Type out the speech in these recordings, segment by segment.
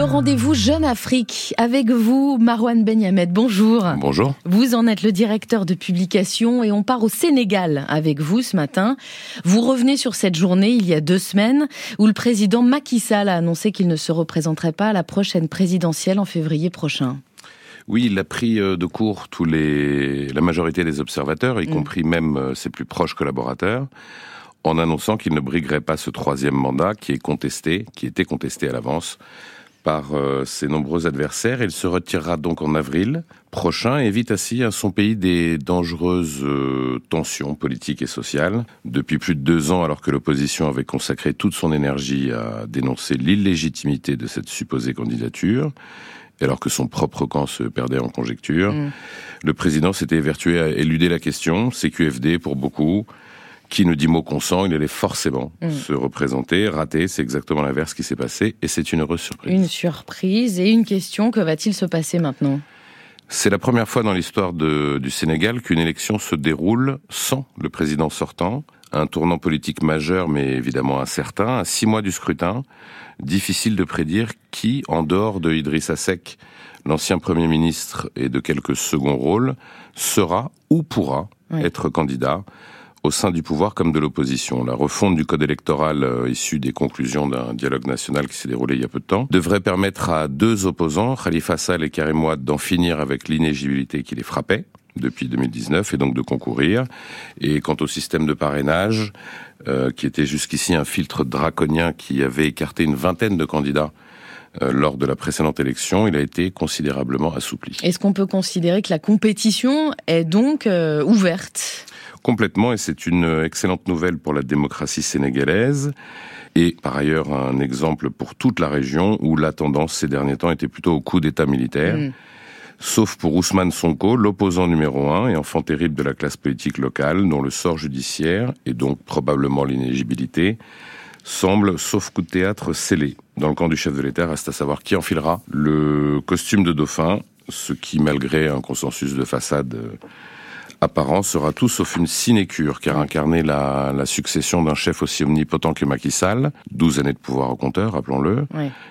Le rendez-vous Jeune Afrique avec vous, Marwan Benyamed. Bonjour. Bonjour. Vous en êtes le directeur de publication et on part au Sénégal avec vous ce matin. Vous revenez sur cette journée il y a deux semaines où le président Macky Sall a annoncé qu'il ne se représenterait pas à la prochaine présidentielle en février prochain. Oui, il a pris euh, de court tous les, la majorité des observateurs, y mm. compris même euh, ses plus proches collaborateurs, en annonçant qu'il ne briguerait pas ce troisième mandat qui est contesté, qui était contesté à l'avance par euh, ses nombreux adversaires. Il se retirera donc en avril prochain et évite ainsi à son pays des dangereuses tensions politiques et sociales. Depuis plus de deux ans, alors que l'opposition avait consacré toute son énergie à dénoncer l'illégitimité de cette supposée candidature, alors que son propre camp se perdait en conjecture. Mm. Le président s'était évertué à éluder la question, CQFD pour beaucoup. Qui ne dit mot consent, il allait forcément mm. se représenter, rater, c'est exactement l'inverse qui s'est passé, et c'est une heureuse surprise. Une surprise et une question, que va-t-il se passer maintenant? C'est la première fois dans l'histoire du Sénégal qu'une élection se déroule sans le président sortant. Un tournant politique majeur, mais évidemment incertain. À six mois du scrutin, difficile de prédire qui, en dehors de Idrissa Seck, l'ancien Premier ministre et de quelques seconds rôles, sera ou pourra être candidat au sein du pouvoir comme de l'opposition. La refonte du code électoral euh, issue des conclusions d'un dialogue national qui s'est déroulé il y a peu de temps devrait permettre à deux opposants, Khalifa Sall et Karim Ouad, d'en finir avec l'inéligibilité qui les frappait depuis 2019 et donc de concourir. Et quant au système de parrainage, euh, qui était jusqu'ici un filtre draconien qui avait écarté une vingtaine de candidats euh, lors de la précédente élection, il a été considérablement assoupli. Est-ce qu'on peut considérer que la compétition est donc ouverte? Complètement, et c'est une excellente nouvelle pour la démocratie sénégalaise. Et par ailleurs, un exemple pour toute la région où la tendance ces derniers temps était plutôt au coup d'État militaire. Mm. Sauf pour Ousmane Sonko, l'opposant numéro un et enfant terrible de la classe politique locale, dont le sort judiciaire, et donc probablement l'inéligibilité, semble, sauf coup de théâtre, scellé. Dans le camp du chef de l'État, reste à savoir qui enfilera le costume de dauphin, ce qui, malgré un consensus de façade apparent sera tout sauf une sinécure, car incarner la, la succession d'un chef aussi omnipotent que Macky Sall, 12 années de pouvoir au compteur, rappelons-le,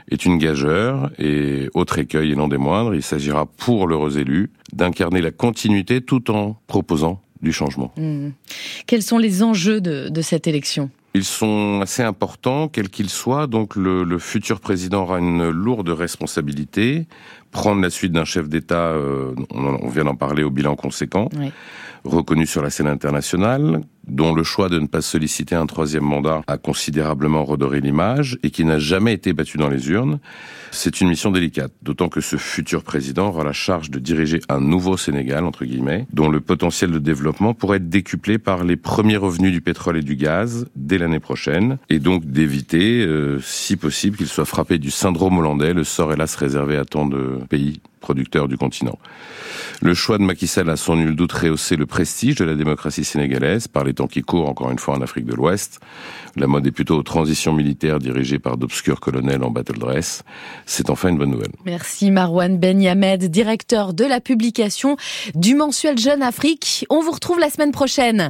est une gageure, et autre écueil et non des moindres, il s'agira pour l'heureux élu d'incarner la continuité tout en proposant du changement. Mmh. Quels sont les enjeux de, de cette élection? Ils sont assez importants, quels qu'ils soient. Donc le, le, futur président aura une lourde responsabilité. Prendre la suite d'un chef d'État, euh, on, vient d'en parler, au bilan conséquent, reconnu sur la scène internationale, dont le choix de ne pas solliciter un troisième mandat a considérablement redoré l'image et qui n'a jamais été battu dans les urnes. C'est une mission délicate, d'autant que ce futur président aura la charge de diriger un nouveau Sénégal, entre guillemets, dont le potentiel de développement pourrait être décuplé par les premiers revenus du pétrole et du gaz dès l'année prochaine, et donc d'éviter, euh, si possible, qu'il soit frappé du syndrome hollandais, le sort hélas réservé à tant de pays producteurs du continent. Le choix de Macky Sall a sans nul doute rehaussé le prestige de la démocratie sénégalaise par les temps qui courent, encore une fois, en Afrique de l'Ouest. La mode est plutôt aux transitions militaires dirigées par d'obscurs colonels en battle dress. C'est enfin une bonne nouvelle. Merci Marwan Ben Yamed, directeur de la publication du mensuel Jeune Afrique. On vous retrouve la semaine prochaine.